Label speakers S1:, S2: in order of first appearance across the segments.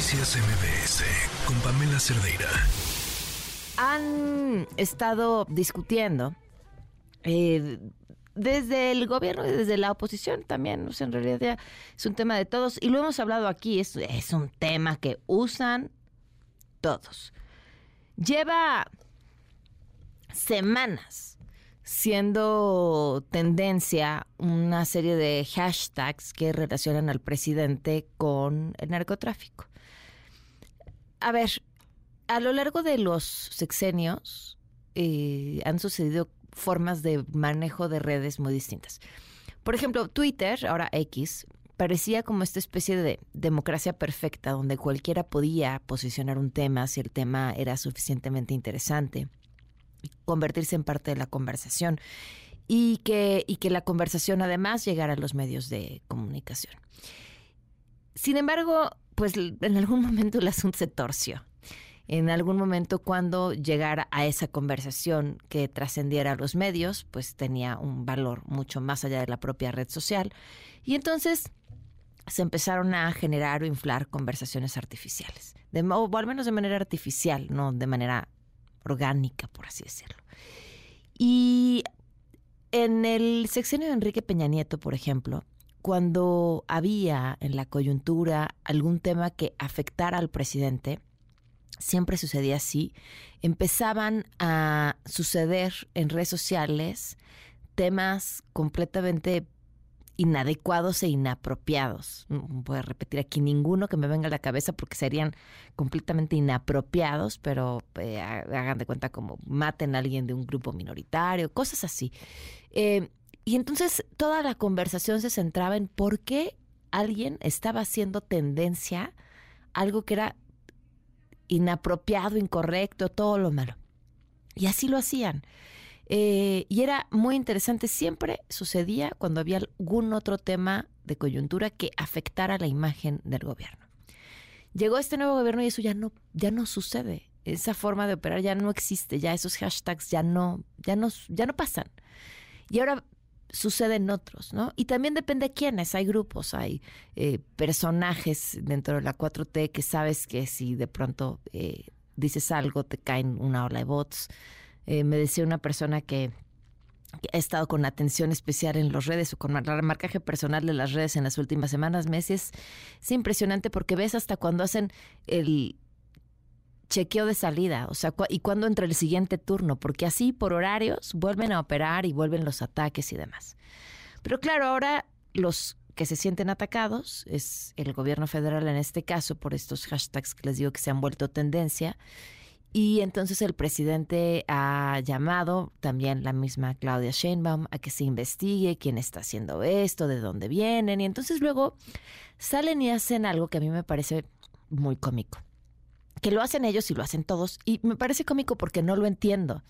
S1: Noticias MBS con Pamela Cerdeira.
S2: Han estado discutiendo eh, desde el gobierno y desde la oposición también. O sea, en realidad ya es un tema de todos y lo hemos hablado aquí. Es, es un tema que usan todos. Lleva semanas siendo tendencia una serie de hashtags que relacionan al presidente con el narcotráfico. A ver, a lo largo de los sexenios eh, han sucedido formas de manejo de redes muy distintas. Por ejemplo, Twitter, ahora X, parecía como esta especie de democracia perfecta donde cualquiera podía posicionar un tema si el tema era suficientemente interesante convertirse en parte de la conversación y que, y que la conversación además llegara a los medios de comunicación. Sin embargo, pues en algún momento el asunto se torció. En algún momento cuando llegara a esa conversación que trascendiera a los medios, pues tenía un valor mucho más allá de la propia red social. Y entonces se empezaron a generar o inflar conversaciones artificiales, de, o al menos de manera artificial, no de manera orgánica, por así decirlo. Y en el sexenio de Enrique Peña Nieto, por ejemplo, cuando había en la coyuntura algún tema que afectara al presidente, siempre sucedía así, empezaban a suceder en redes sociales temas completamente inadecuados e inapropiados. No voy a repetir aquí ninguno que me venga a la cabeza porque serían completamente inapropiados, pero eh, hagan de cuenta como maten a alguien de un grupo minoritario, cosas así. Eh, y entonces toda la conversación se centraba en por qué alguien estaba haciendo tendencia algo que era inapropiado, incorrecto, todo lo malo. Y así lo hacían. Eh, y era muy interesante, siempre sucedía cuando había algún otro tema de coyuntura que afectara la imagen del gobierno. Llegó este nuevo gobierno y eso ya no, ya no sucede. Esa forma de operar ya no existe, ya esos hashtags ya no, ya no, ya no pasan. Y ahora suceden otros, ¿no? Y también depende de quiénes. Hay grupos, hay eh, personajes dentro de la 4T que sabes que si de pronto eh, dices algo te caen una ola de bots. Eh, me decía una persona que, ha estado con atención especial en las redes o con el marcaje personal de las redes en las últimas semanas, meses. Es impresionante porque ves hasta cuando hacen el chequeo de salida, o sea, y cuando entra el siguiente turno, porque así por horarios vuelven a operar y vuelven los ataques y demás. Pero claro, ahora los que se sienten atacados es el gobierno federal en este caso por estos hashtags que les digo que se han vuelto tendencia y entonces el presidente ha llamado también la misma Claudia Sheinbaum a que se investigue quién está haciendo esto, de dónde vienen. Y entonces luego salen y hacen algo que a mí me parece muy cómico. Que lo hacen ellos y lo hacen todos. Y me parece cómico porque no lo entiendo.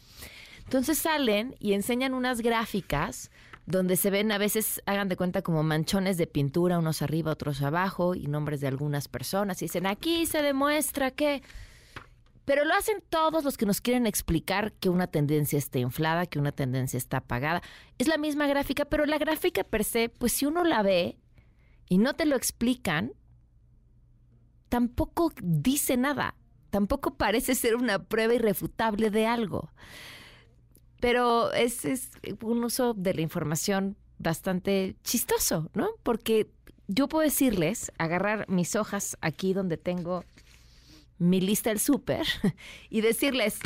S2: Entonces salen y enseñan unas gráficas donde se ven a veces, hagan de cuenta como manchones de pintura, unos arriba, otros abajo, y nombres de algunas personas. Y dicen, aquí se demuestra que pero lo hacen todos los que nos quieren explicar que una tendencia está inflada, que una tendencia está apagada. Es la misma gráfica, pero la gráfica per se, pues si uno la ve y no te lo explican, tampoco dice nada. Tampoco parece ser una prueba irrefutable de algo. Pero es, un uso de la información bastante chistoso, ¿no? Porque yo puedo decirles, agarrar mis hojas aquí donde tengo mi lista del súper y decirles,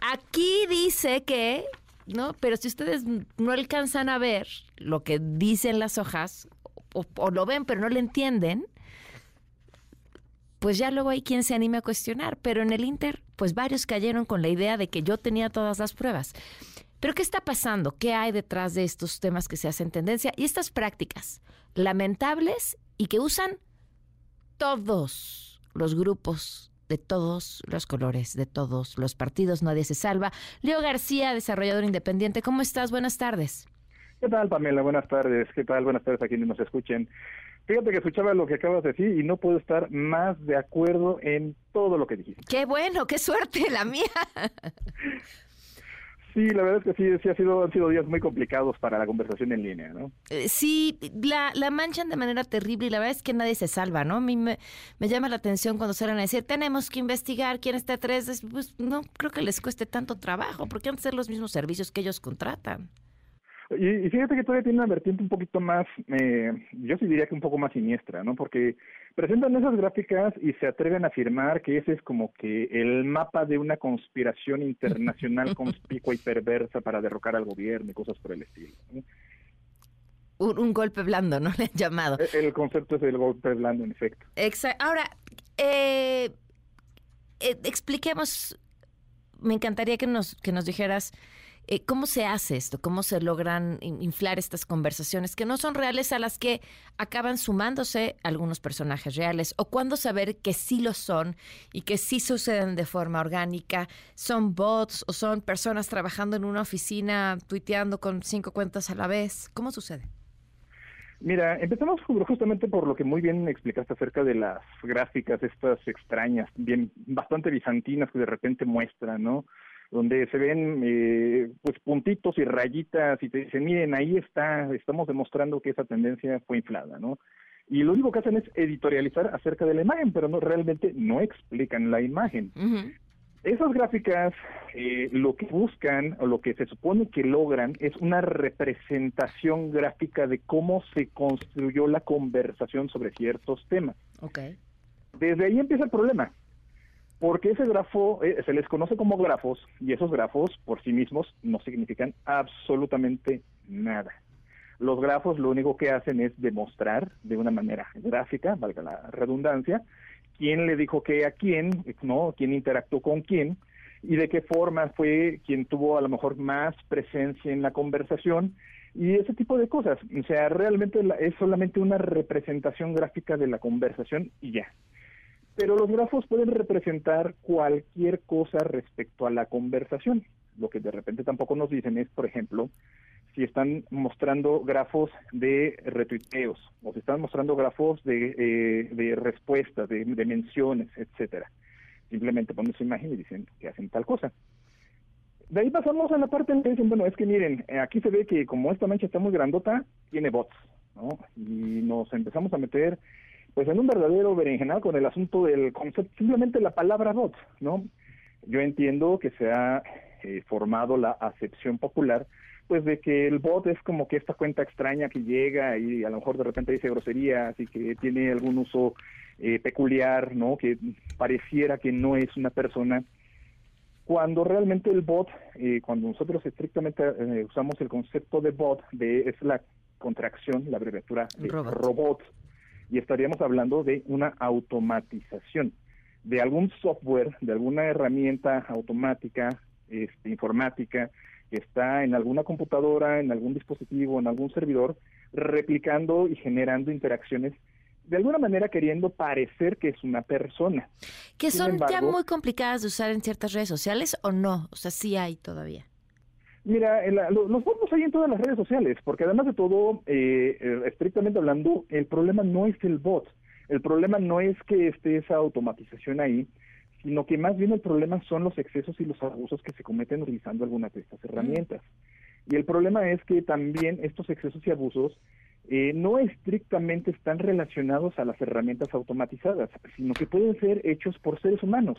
S2: aquí dice que, ¿no? Pero si ustedes no alcanzan a ver lo que dicen las hojas, o, lo ven pero no lo entienden, pues ya luego hay quien se anime a cuestionar. Pero en el Inter, pues varios cayeron con la idea de que yo tenía todas las pruebas. Pero ¿qué está pasando? ¿Qué hay detrás de estos temas que se hacen tendencia? Y estas prácticas lamentables y que usan todos los grupos de todos los colores, de todos los partidos, nadie se salva. Leo García, desarrollador independiente, ¿cómo estás? Buenas tardes.
S3: ¿Qué tal, Pamela? Buenas tardes. ¿Qué tal? Buenas tardes a quienes nos escuchen. Fíjate que escuchaba lo que acabas de decir y no puedo estar más de acuerdo en todo lo que dijiste.
S2: Qué bueno, qué suerte la mía.
S3: Sí, la verdad es que sí, sí ha sido, han sido días muy complicados para la conversación en línea, ¿no?
S2: Eh, sí, la, la manchan de manera terrible y la verdad es que nadie se salva, ¿no? A mí me, me llama la atención cuando salen a decir, tenemos que investigar quién está atrás. Pues no creo que les cueste tanto trabajo, porque han de ser los mismos servicios que ellos contratan.
S3: Y, fíjate que todavía tiene una vertiente un poquito más, eh, yo sí diría que un poco más siniestra, ¿no? Porque presentan esas gráficas y se atreven a afirmar que ese es como que el mapa de una conspiración internacional conspicua y perversa para derrocar al gobierno y cosas por el estilo.
S2: Un, golpe blando, ¿no? Le han llamado.
S3: E, el, concepto es el golpe blando, en efecto.
S2: Exacto. Ahora, eh, eh, expliquemos, me encantaría que nos, que nos dijeras eh, ¿Cómo se hace esto? ¿Cómo se logran inflar estas conversaciones que no son reales a las que acaban sumándose algunos personajes reales? ¿O cuándo saber que sí lo son y que sí suceden de forma orgánica? ¿Son bots o son personas trabajando en una oficina tuiteando con cinco cuentas a la vez? ¿Cómo sucede?
S3: Mira, empezamos justamente por lo que muy bien explicaste acerca de las gráficas estas extrañas, bien bastante bizantinas que de repente muestran, ¿no? Donde se ven eh, pues puntitos y rayitas y te dicen, miren, ahí está, estamos demostrando que esa tendencia fue inflada, ¿no? Y lo único que hacen es editorializar acerca de la imagen, pero no realmente no explican la imagen. Esas gráficas eh, lo que buscan o lo que se supone que logran es una representación gráfica de cómo se construyó la conversación sobre ciertos temas.
S2: Okay.
S3: Desde ahí empieza el problema porque ese grafo eh, se les conoce como grafos y esos grafos por sí mismos no significan absolutamente nada. Los grafos lo único que hacen es demostrar de una manera gráfica, valga la redundancia, quién le dijo qué a quién, no, quién interactuó con quién y de qué forma fue quien tuvo a lo mejor más presencia en la conversación y ese tipo de cosas. O sea, realmente es solamente una representación gráfica de la conversación y ya. Pero los grafos pueden representar cualquier cosa respecto a la conversación. Lo que de repente tampoco nos dicen es, por ejemplo, si están mostrando grafos de retuiteos o si están mostrando grafos de, eh, de respuestas, de, menciones, etcétera. Simplemente ponen su imagen y dicen que hacen tal cosa. De ahí pasamos a la parte en que dicen, bueno, es que miren, aquí se ve que como esta mancha está muy grandota, tiene bots, ¿no? Y nos empezamos a meter pues en un verdadero berenjenal con el asunto del concepto, simplemente la palabra bot, ¿no? Yo entiendo que se ha eh, formado la acepción popular, pues de que el bot es como que esta cuenta extraña que llega y a lo mejor de repente dice groserías y que tiene algún uso eh, peculiar, ¿no? Que pareciera que no es una persona. Cuando realmente el bot, eh, cuando nosotros estrictamente usamos el concepto de bot, de es la contracción, la abreviatura de robot y estaríamos hablando de una automatización de algún software, de alguna herramienta automática, este, informática, que está en alguna computadora, en algún dispositivo, en algún servidor, replicando y generando interacciones, de alguna manera queriendo parecer que es una persona.
S2: Que son ya muy complicadas de usar en ciertas redes sociales o no, o sea, sí hay todavía.
S3: Mira, los bots hay en todas las redes sociales, porque además de todo, eh, eh, estrictamente hablando, el problema no es el bot, el problema no es que esté esa automatización ahí, sino que más bien el problema son los excesos y los abusos que se cometen utilizando algunas de estas herramientas. Y el problema es que también estos excesos y abusos eh, no estrictamente están relacionados a las herramientas automatizadas, sino que pueden ser hechos por seres humanos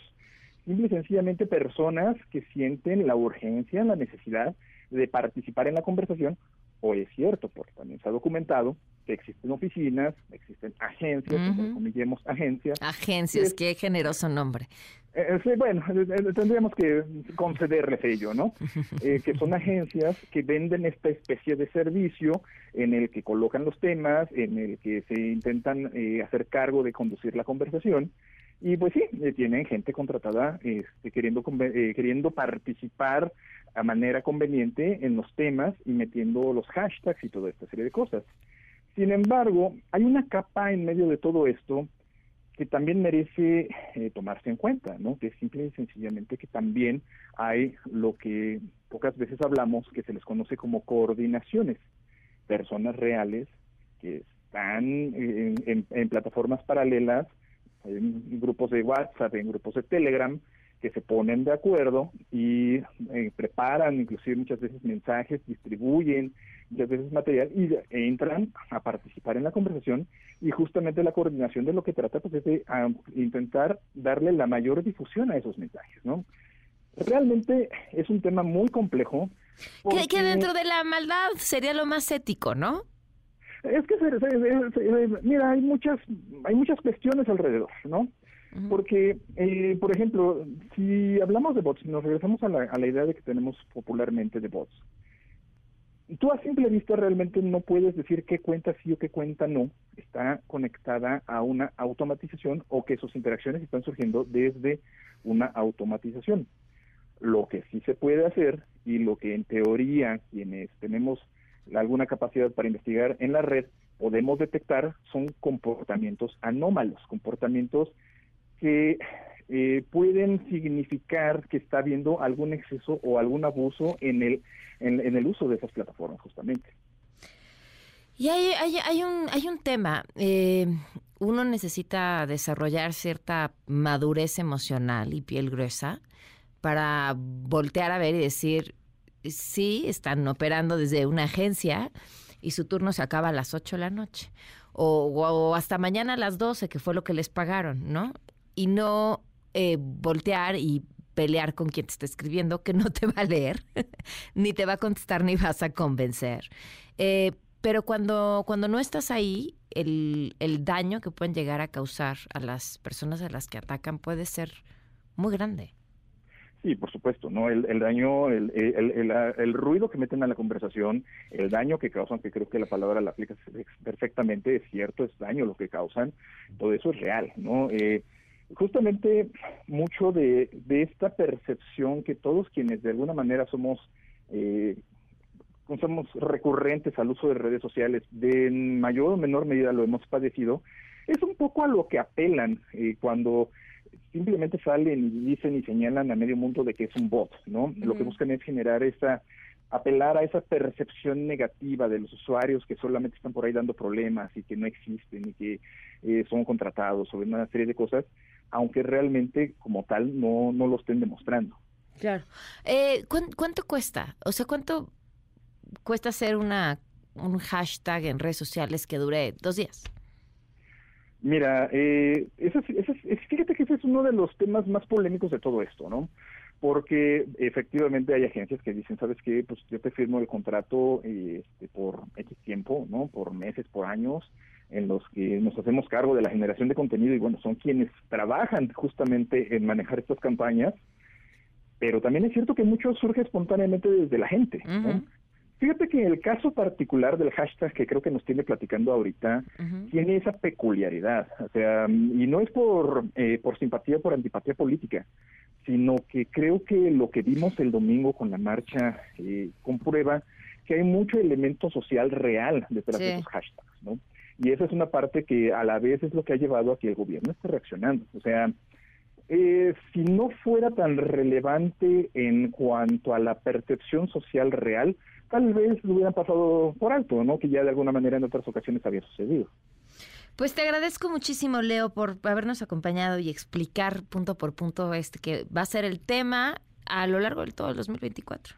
S3: simple y sencillamente personas que sienten la urgencia, la necesidad de participar en la conversación, o es cierto, porque también se ha documentado que existen oficinas, existen agencias, uh agencias.
S2: Agencias, qué generoso nombre.
S3: Eh, sí, bueno, eh, eh, tendríamos que concederles ello, ¿no? que son agencias que venden esta especie de servicio en el que colocan los temas, en el que se intentan hacer cargo de conducir la conversación y pues sí, eh, tienen gente contratada este, queriendo, eh, queriendo participar a manera conveniente en los temas y metiendo los hashtags y toda esta serie de cosas. Sin embargo, hay una capa en medio de todo esto que también merece eh, tomarse en cuenta, ¿no? Que es simple y sencillamente que también hay lo que pocas veces hablamos, que se les conoce como coordinaciones, personas reales que están en plataformas paralelas en grupos de WhatsApp, en grupos de Telegram, que se ponen de acuerdo y eh, preparan inclusive muchas veces mensajes, distribuyen muchas veces material y entran a participar en la conversación y justamente la coordinación de lo que trata pues es de intentar darle la mayor difusión a esos mensajes, ¿no? Realmente es un tema muy complejo.
S2: Que, dentro de la maldad sería lo más ético, ¿no?
S3: Es que, mira, hay muchas, hay muchas cuestiones alrededor, ¿no? Porque, eh, por ejemplo, si hablamos de bots, nos regresamos a la, a la idea de que tenemos popularmente de bots. Tú a simple vista realmente no puedes decir qué cuenta sí o qué cuenta no está conectada a una automatización o que sus interacciones están surgiendo desde una automatización. Lo que sí se puede hacer y lo que en teoría quienes tenemos alguna capacidad para investigar en la red podemos detectar son comportamientos anómalos, comportamientos que eh, pueden significar que está habiendo algún exceso o algún abuso en el, en, el uso de esas plataformas, justamente.
S2: Y hay, hay, hay, un, hay un tema. Eh, uno necesita desarrollar cierta madurez emocional y piel gruesa para voltear a ver y decir, sí, están operando desde una agencia y su turno se acaba a las 8 de la noche. O, hasta mañana a las 12, que fue lo que les pagaron, ¿no? Y no eh, voltear y pelear con quien te está escribiendo, que no te va a leer, ni te va a contestar, ni vas a convencer. Eh, pero cuando, cuando no estás ahí, el, el daño que pueden llegar a causar a las personas a las que atacan puede ser muy grande.
S3: Sí, por supuesto, ¿no? El, daño, el, el, el, ruido que meten a la conversación, el daño que causan, que creo que la palabra la aplica perfectamente, es cierto, es daño lo que causan, todo eso es real, ¿no? Eh, justamente mucho de, de esta percepción que todos quienes de alguna manera somos eh, somos recurrentes al uso de redes sociales, de mayor o menor medida lo hemos padecido, es un poco a lo que apelan eh, cuando simplemente salen y dicen y señalan a medio mundo de que es un bot, ¿no? Lo que buscan es generar esa, apelar a esa percepción negativa de los usuarios que solamente están por ahí dando problemas y que no existen y que eh, son contratados o una serie de cosas, aunque realmente como tal no, no lo estén demostrando.
S2: Claro. Eh, ¿Cuánto cuesta? O sea, ¿cuánto cuesta hacer una, un hashtag en redes sociales que dure dos días?
S3: Mira, eh, fíjate que ese es uno de los temas más polémicos de todo esto, ¿no? Porque efectivamente hay agencias que dicen, ¿sabes qué? Pues yo te firmo el contrato este, por X tiempo, ¿no? Por meses, por años, en los que nos hacemos cargo de la generación de contenido y bueno, son quienes trabajan justamente en manejar estas campañas, pero también es cierto que mucho surge espontáneamente desde la gente. Fíjate que el caso particular del hashtag que creo que nos tiene platicando ahorita tiene esa peculiaridad, o sea, y no es por, eh, por simpatía o por antipatía política, sino que creo que lo que vimos el domingo con la marcha eh, comprueba que hay mucho elemento social real detrás de esos hashtags, ¿no? Y esa es una parte que a la vez es lo que ha llevado a que el gobierno esté reaccionando. O sea, eh, si no fuera tan relevante en cuanto a la percepción social real, tal vez lo hubieran pasado por alto, ¿no? Que ya de alguna manera en otras ocasiones había sucedido.
S2: Pues te agradezco muchísimo, Leo, por habernos acompañado y explicar punto por punto este que va a ser el tema a lo largo de todo el 2024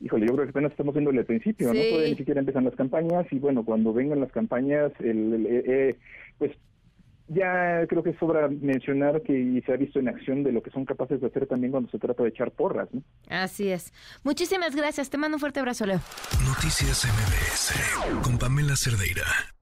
S3: híjole, yo creo que apenas estamos viendo el principio, ¿no? Todavía ni siquiera empiezan las campañas y bueno, cuando vengan las campañas, el, eh, eh, pues ya creo que sobra mencionar que se ha visto en acción de lo que son capaces de hacer también cuando se trata de echar porras, ¿no?
S2: Así es. Muchísimas gracias. Te mando un fuerte abrazo, Leo.
S1: Noticias MBS con Pamela Cerdeira.